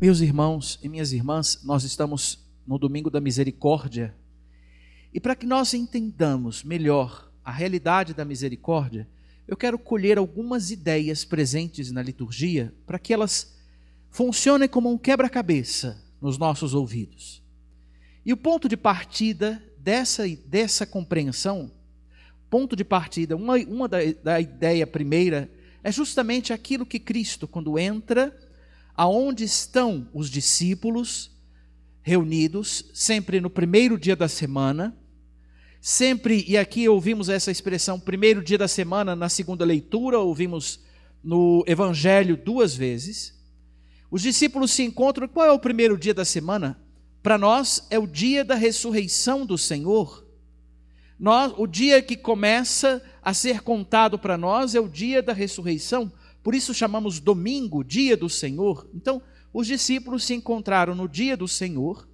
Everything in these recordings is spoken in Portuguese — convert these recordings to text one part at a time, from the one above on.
Meus irmãos e minhas irmãs, nós estamos no domingo da misericórdia. E para que nós entendamos melhor a realidade da misericórdia, eu quero colher algumas ideias presentes na liturgia para que elas funcionem como um quebra-cabeça nos nossos ouvidos. E o ponto de partida dessa, dessa compreensão, ponto de partida, uma, uma da, da ideia primeira, é justamente aquilo que Cristo, quando entra aonde estão os discípulos reunidos, sempre no primeiro dia da semana, sempre, e aqui ouvimos essa expressão, primeiro dia da semana, na segunda leitura, ouvimos no Evangelho duas vezes. Os discípulos se encontram, qual é o primeiro dia da semana? Para nós é o dia da ressurreição do Senhor. Nós, o dia que começa a ser contado para nós é o dia da ressurreição. Por isso chamamos domingo, dia do Senhor. Então, os discípulos se encontraram no dia do Senhor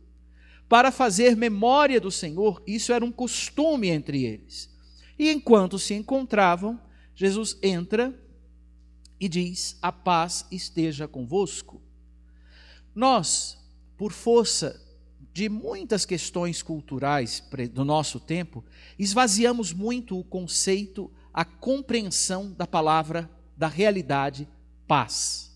para fazer memória do Senhor. Isso era um costume entre eles. E enquanto se encontravam, Jesus entra e diz: A paz esteja convosco. Nós, por força de muitas questões culturais do nosso tempo, esvaziamos muito o conceito, a compreensão da palavra da realidade paz.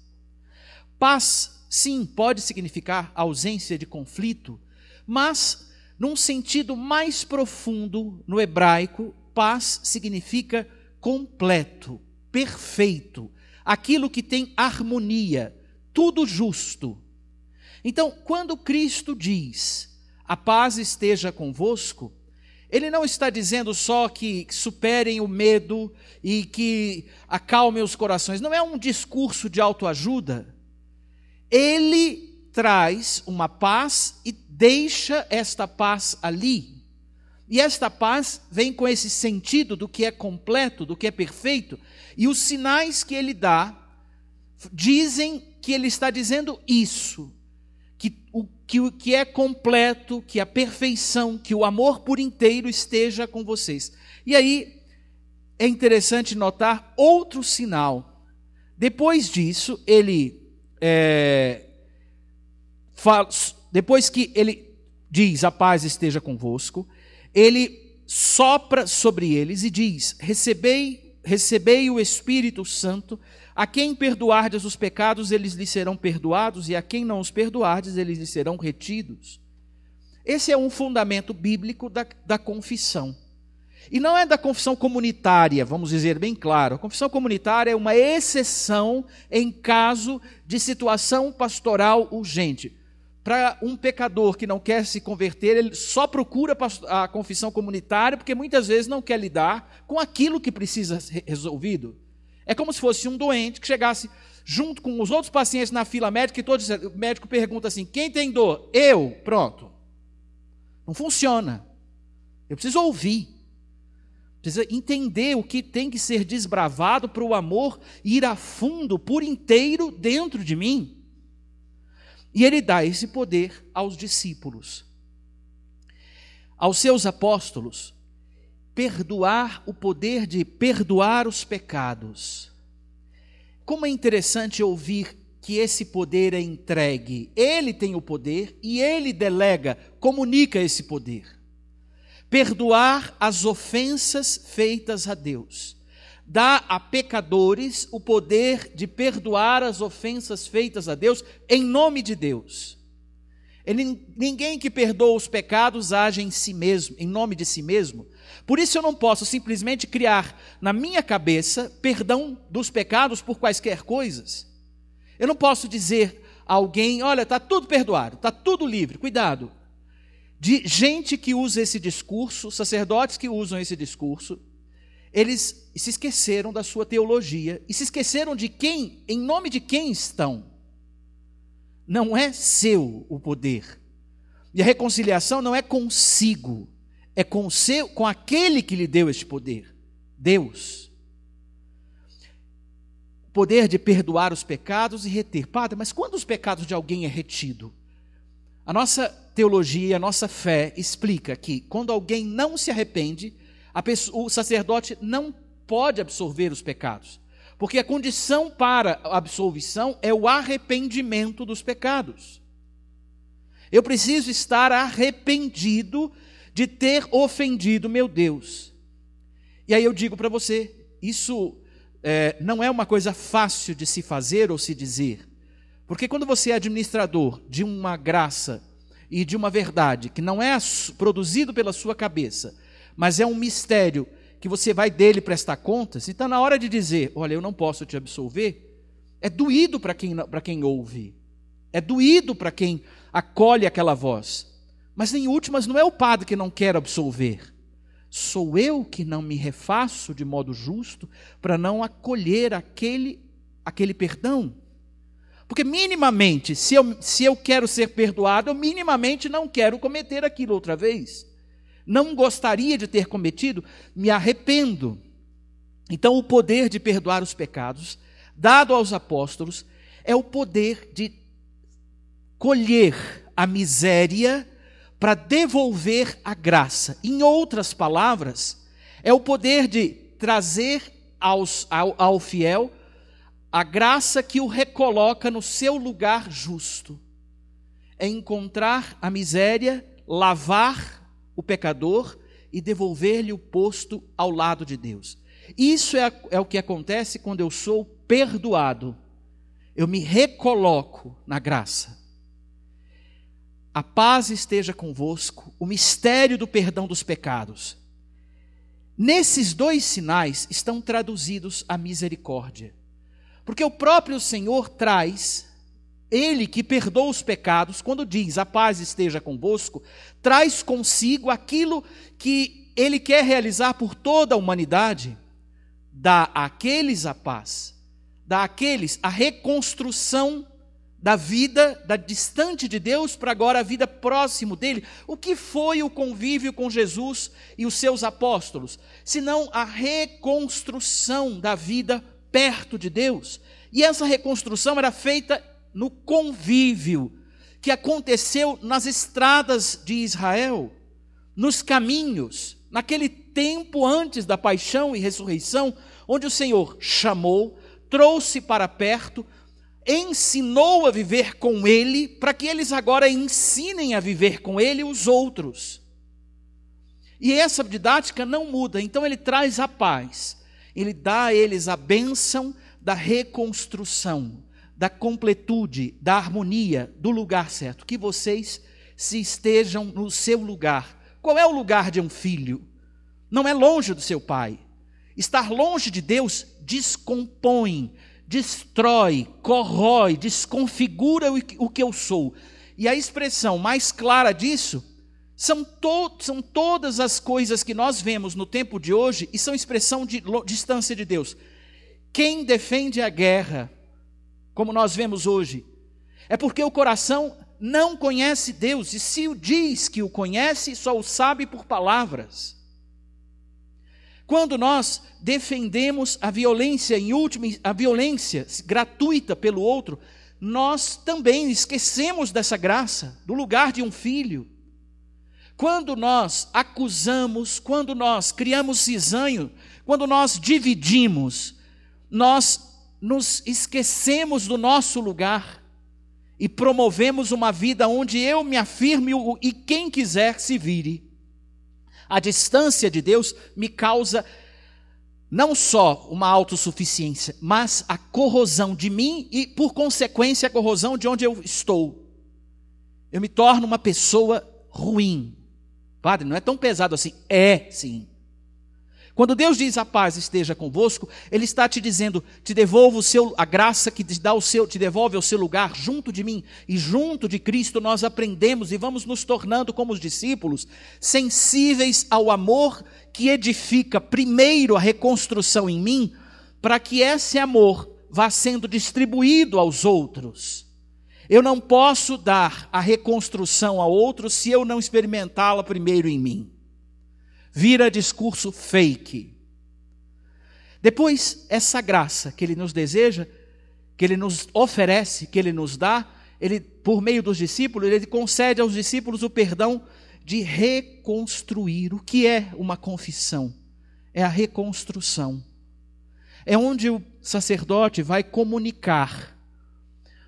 Paz, sim, pode significar ausência de conflito, mas num sentido mais profundo no hebraico, paz significa completo, perfeito, aquilo que tem harmonia, tudo justo. Então, quando Cristo diz: "A paz esteja convosco", ele não está dizendo só que superem o medo e que acalmem os corações. Não é um discurso de autoajuda. Ele traz uma paz e deixa esta paz ali. E esta paz vem com esse sentido do que é completo, do que é perfeito. E os sinais que ele dá dizem que ele está dizendo isso que o, que o que é completo, que a perfeição, que o amor por inteiro esteja com vocês. E aí é interessante notar outro sinal. Depois disso, ele é, fala, depois que ele diz a paz esteja convosco, ele sopra sobre eles e diz: recebei, recebei o Espírito Santo. A quem perdoardes os pecados, eles lhes serão perdoados, e a quem não os perdoardes, eles lhes serão retidos. Esse é um fundamento bíblico da, da confissão. E não é da confissão comunitária, vamos dizer bem claro. A confissão comunitária é uma exceção em caso de situação pastoral urgente. Para um pecador que não quer se converter, ele só procura a confissão comunitária porque muitas vezes não quer lidar com aquilo que precisa ser resolvido. É como se fosse um doente que chegasse junto com os outros pacientes na fila médica e todos, o médico pergunta assim: quem tem dor? Eu. Pronto. Não funciona. Eu preciso ouvir. Precisa entender o que tem que ser desbravado para o amor ir a fundo, por inteiro, dentro de mim. E ele dá esse poder aos discípulos, aos seus apóstolos perdoar o poder de perdoar os pecados. Como é interessante ouvir que esse poder é entregue. Ele tem o poder e ele delega, comunica esse poder. Perdoar as ofensas feitas a Deus. Dá a pecadores o poder de perdoar as ofensas feitas a Deus em nome de Deus. Ninguém que perdoa os pecados age em si mesmo, em nome de si mesmo, por isso eu não posso simplesmente criar na minha cabeça perdão dos pecados por quaisquer coisas. Eu não posso dizer a alguém, olha, está tudo perdoado, está tudo livre, cuidado. De gente que usa esse discurso, sacerdotes que usam esse discurso, eles se esqueceram da sua teologia e se esqueceram de quem, em nome de quem estão. Não é seu o poder. E a reconciliação não é consigo é com, seu, com aquele que lhe deu este poder, Deus. O poder de perdoar os pecados e reter. Padre, mas quando os pecados de alguém é retido? A nossa teologia, a nossa fé explica que quando alguém não se arrepende, pessoa, o sacerdote não pode absorver os pecados. Porque a condição para a absolvição é o arrependimento dos pecados. Eu preciso estar arrependido de ter ofendido meu Deus. E aí eu digo para você, isso é, não é uma coisa fácil de se fazer ou se dizer. Porque quando você é administrador de uma graça e de uma verdade que não é produzido pela sua cabeça, mas é um mistério que você vai dele prestar contas, então na hora de dizer, olha, eu não posso te absolver, é doído para quem, quem ouve, é doído para quem acolhe aquela voz. Mas em últimas, não é o padre que não quer absolver. Sou eu que não me refaço de modo justo para não acolher aquele, aquele perdão. Porque minimamente, se eu, se eu quero ser perdoado, eu minimamente não quero cometer aquilo outra vez. Não gostaria de ter cometido, me arrependo. Então, o poder de perdoar os pecados, dado aos apóstolos, é o poder de colher a miséria para devolver a graça. Em outras palavras, é o poder de trazer aos, ao, ao fiel a graça que o recoloca no seu lugar justo. É encontrar a miséria, lavar o pecador e devolver-lhe o posto ao lado de Deus. Isso é, é o que acontece quando eu sou perdoado. Eu me recoloco na graça. A paz esteja convosco, o mistério do perdão dos pecados. Nesses dois sinais estão traduzidos a misericórdia. Porque o próprio Senhor traz, ele que perdoa os pecados, quando diz a paz esteja convosco, traz consigo aquilo que ele quer realizar por toda a humanidade, dá àqueles a paz, dá àqueles a reconstrução da vida da distante de Deus para agora a vida próximo dele. O que foi o convívio com Jesus e os seus apóstolos? Senão a reconstrução da vida perto de Deus. E essa reconstrução era feita no convívio que aconteceu nas estradas de Israel, nos caminhos, naquele tempo antes da paixão e ressurreição, onde o Senhor chamou, trouxe para perto, ensinou a viver com Ele, para que eles agora ensinem a viver com Ele os outros. E essa didática não muda, então ele traz a paz ele dá a eles a bênção da reconstrução, da completude, da harmonia, do lugar certo. Que vocês se estejam no seu lugar. Qual é o lugar de um filho? Não é longe do seu pai. Estar longe de Deus descompõe, destrói, corrói, desconfigura o que eu sou. E a expressão mais clara disso são, to são todas as coisas que nós vemos no tempo de hoje e são expressão de distância de Deus. Quem defende a guerra, como nós vemos hoje, é porque o coração não conhece Deus, e se o diz que o conhece, só o sabe por palavras. Quando nós defendemos a violência, em última, a violência gratuita pelo outro, nós também esquecemos dessa graça, do lugar de um filho. Quando nós acusamos, quando nós criamos cisanho, quando nós dividimos, nós nos esquecemos do nosso lugar e promovemos uma vida onde eu me afirme e quem quiser se vire. A distância de Deus me causa não só uma autossuficiência, mas a corrosão de mim e, por consequência, a corrosão de onde eu estou. Eu me torno uma pessoa ruim. Padre, não é tão pesado assim. É, sim. Quando Deus diz a paz esteja convosco, Ele está te dizendo: te devolvo seu, a graça que te dá o seu, te devolve ao seu lugar junto de mim. E junto de Cristo nós aprendemos e vamos nos tornando como os discípulos, sensíveis ao amor que edifica primeiro a reconstrução em mim, para que esse amor vá sendo distribuído aos outros. Eu não posso dar a reconstrução a outro se eu não experimentá-la primeiro em mim. Vira discurso fake. Depois, essa graça que ele nos deseja, que ele nos oferece, que ele nos dá, ele por meio dos discípulos, ele concede aos discípulos o perdão de reconstruir. O que é uma confissão? É a reconstrução. é onde o sacerdote vai comunicar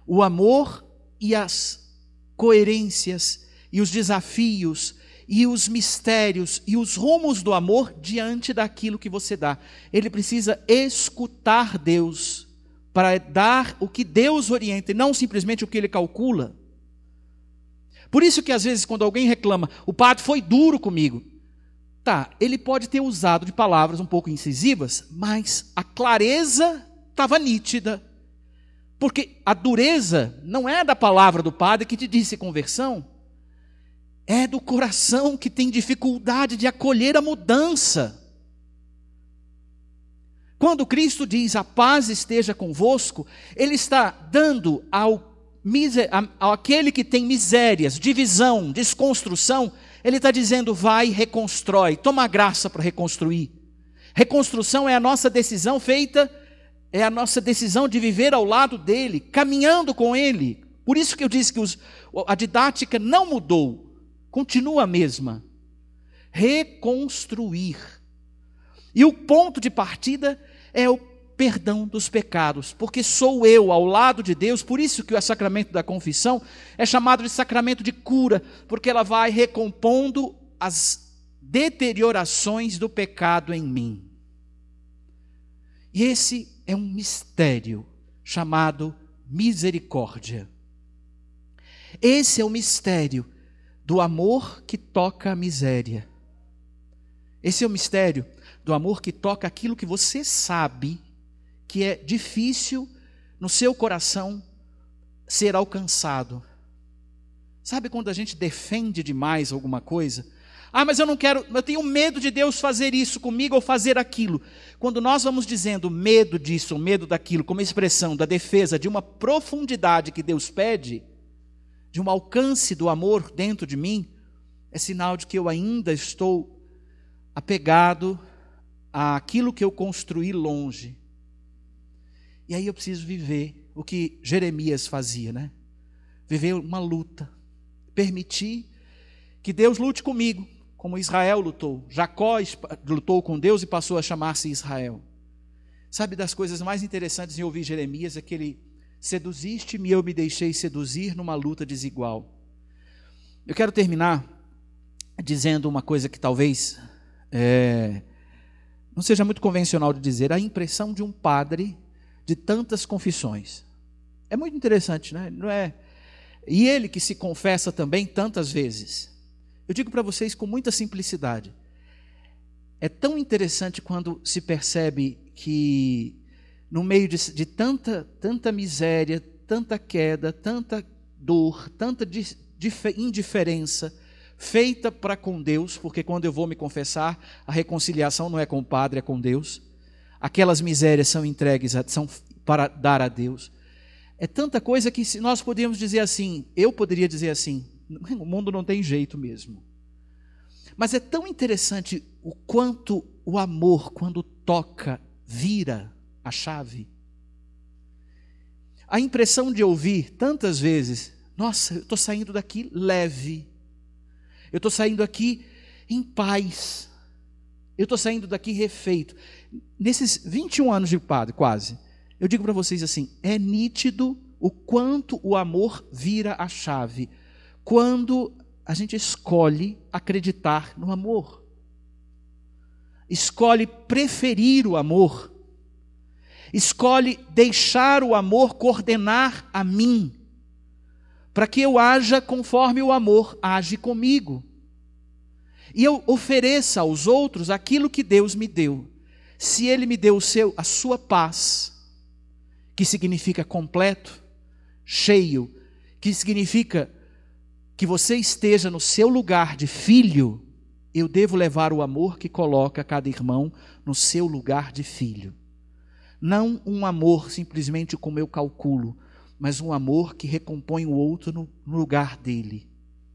o amor e as coerências e os desafios e os mistérios e os rumos do amor diante daquilo que você dá. Ele precisa escutar Deus para dar o que Deus orienta e não simplesmente o que ele calcula. Por isso que às vezes quando alguém reclama, o padre foi duro comigo. Tá, ele pode ter usado de palavras um pouco incisivas, mas a clareza estava nítida. Porque a dureza não é da palavra do padre que te disse conversão, é do coração que tem dificuldade de acolher a mudança. Quando Cristo diz a paz esteja convosco, Ele está dando ao, ao aquele que tem misérias, divisão, desconstrução, Ele está dizendo vai, reconstrói, toma graça para reconstruir. Reconstrução é a nossa decisão feita, é a nossa decisão de viver ao lado dele, caminhando com ele. Por isso que eu disse que os, a didática não mudou continua a mesma. Reconstruir. E o ponto de partida é o perdão dos pecados, porque sou eu ao lado de Deus, por isso que o sacramento da confissão é chamado de sacramento de cura, porque ela vai recompondo as deteriorações do pecado em mim. E esse é um mistério chamado misericórdia. Esse é o mistério do amor que toca a miséria. Esse é o mistério do amor que toca aquilo que você sabe que é difícil no seu coração ser alcançado. Sabe quando a gente defende demais alguma coisa? Ah, mas eu não quero, eu tenho medo de Deus fazer isso comigo ou fazer aquilo. Quando nós vamos dizendo medo disso medo daquilo, como expressão da defesa de uma profundidade que Deus pede, de um alcance do amor dentro de mim, é sinal de que eu ainda estou apegado àquilo que eu construí longe. E aí eu preciso viver o que Jeremias fazia, né? Viver uma luta, permitir que Deus lute comigo, como Israel lutou. Jacó lutou com Deus e passou a chamar-se Israel. Sabe das coisas mais interessantes em ouvir Jeremias é que ele Seduziste-me e eu me deixei seduzir numa luta desigual. Eu quero terminar dizendo uma coisa que talvez é, não seja muito convencional de dizer, a impressão de um padre de tantas confissões. É muito interessante, né? Não é? E ele que se confessa também tantas vezes. Eu digo para vocês com muita simplicidade. É tão interessante quando se percebe que no meio de, de tanta, tanta miséria, tanta queda, tanta dor, tanta indiferença feita para com Deus, porque quando eu vou me confessar, a reconciliação não é com o Padre, é com Deus. Aquelas misérias são entregues, são para dar a Deus. É tanta coisa que se nós podíamos dizer assim, eu poderia dizer assim, o mundo não tem jeito mesmo. Mas é tão interessante o quanto o amor, quando toca, vira a chave. A impressão de ouvir tantas vezes: nossa, eu estou saindo daqui leve, eu estou saindo aqui em paz, eu estou saindo daqui refeito. Nesses 21 anos de padre, quase, eu digo para vocês assim: é nítido o quanto o amor vira a chave quando a gente escolhe acreditar no amor, escolhe preferir o amor escolhe deixar o amor coordenar a mim, para que eu haja conforme o amor age comigo. E eu ofereça aos outros aquilo que Deus me deu. Se Ele me deu o seu, a sua paz, que significa completo, cheio, que significa que você esteja no seu lugar de filho, eu devo levar o amor que coloca cada irmão no seu lugar de filho. Não um amor simplesmente como eu calculo, mas um amor que recompõe o outro no, lugar dele,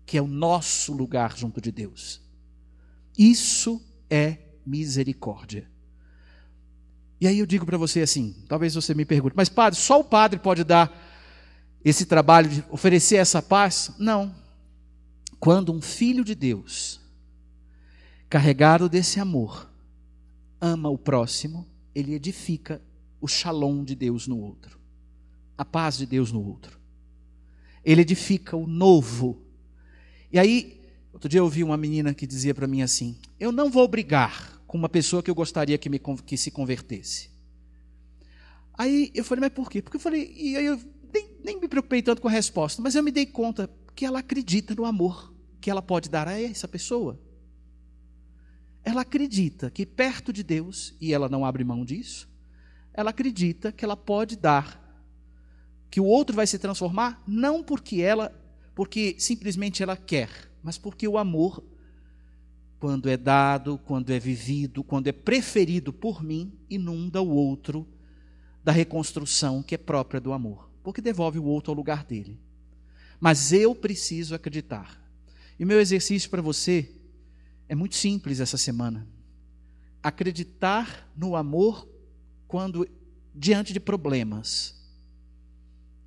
que é o nosso lugar junto de Deus. Isso é misericórdia. E aí eu digo para você assim, talvez você me pergunte, mas padre, só o padre pode dar esse trabalho de oferecer essa paz? Não. Quando um filho de Deus, carregado desse amor, ama o próximo, ele edifica o shalom de Deus no outro, a paz de Deus no outro. Ele edifica o novo. E aí, outro dia eu ouvi uma menina que dizia para mim assim: Eu não vou brigar com uma pessoa que eu gostaria que, me, que se convertesse. Aí eu falei, mas por quê? Porque eu falei, e aí eu nem, nem me preocupei tanto com a resposta, mas eu me dei conta que ela acredita no amor que ela pode dar a essa pessoa. Ela acredita que perto de Deus, e ela não abre mão disso, ela acredita que ela pode dar, que o outro vai se transformar, não porque ela, porque simplesmente ela quer, mas porque o amor, quando é dado, quando é vivido, quando é preferido por mim, inunda o outro da reconstrução que é própria do amor, porque devolve o outro ao lugar dele. Mas eu preciso acreditar. E meu exercício para você é muito simples essa semana. Acreditar no amor quando diante de problemas.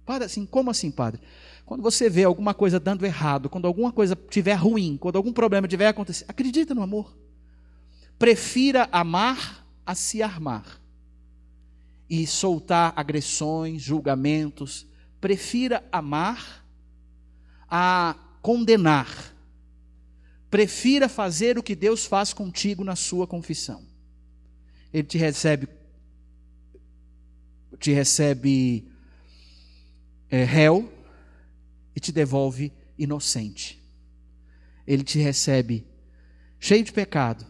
Padre, assim, como assim, padre? Quando você vê alguma coisa dando errado, quando alguma coisa tiver ruim, quando algum problema tiver acontecendo, acredita no amor. Prefira amar a se armar e soltar agressões, julgamentos. Prefira amar a condenar. Prefira fazer o que Deus faz contigo na sua confissão. Ele te recebe, te recebe é, réu e te devolve inocente. Ele te recebe cheio de pecado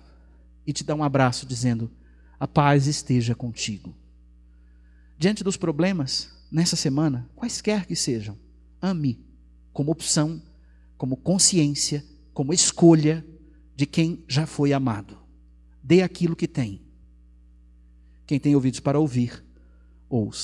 e te dá um abraço dizendo: a paz esteja contigo. Diante dos problemas, nessa semana, quaisquer que sejam, ame como opção, como consciência como escolha de quem já foi amado. Dê aquilo que tem. Quem tem ouvidos para ouvir, ouça.